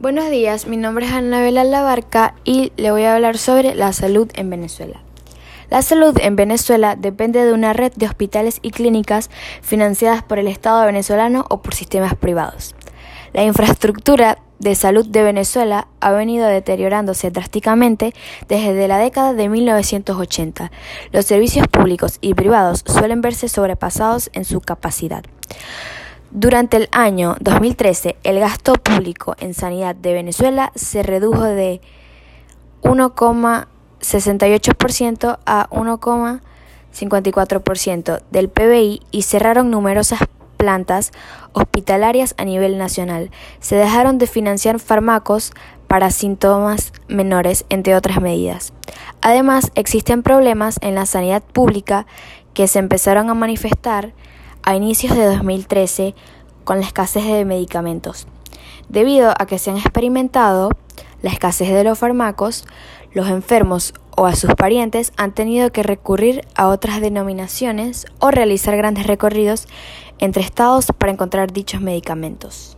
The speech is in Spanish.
Buenos días, mi nombre es Anabela Labarca y le voy a hablar sobre la salud en Venezuela. La salud en Venezuela depende de una red de hospitales y clínicas financiadas por el Estado venezolano o por sistemas privados. La infraestructura de salud de Venezuela ha venido deteriorándose drásticamente desde la década de 1980. Los servicios públicos y privados suelen verse sobrepasados en su capacidad. Durante el año 2013, el gasto público en sanidad de Venezuela se redujo de 1,68% a 1,54% del PBI y cerraron numerosas plantas hospitalarias a nivel nacional. Se dejaron de financiar fármacos para síntomas menores, entre otras medidas. Además, existen problemas en la sanidad pública que se empezaron a manifestar a inicios de 2013 con la escasez de medicamentos. Debido a que se han experimentado la escasez de los fármacos, los enfermos o a sus parientes han tenido que recurrir a otras denominaciones o realizar grandes recorridos entre estados para encontrar dichos medicamentos.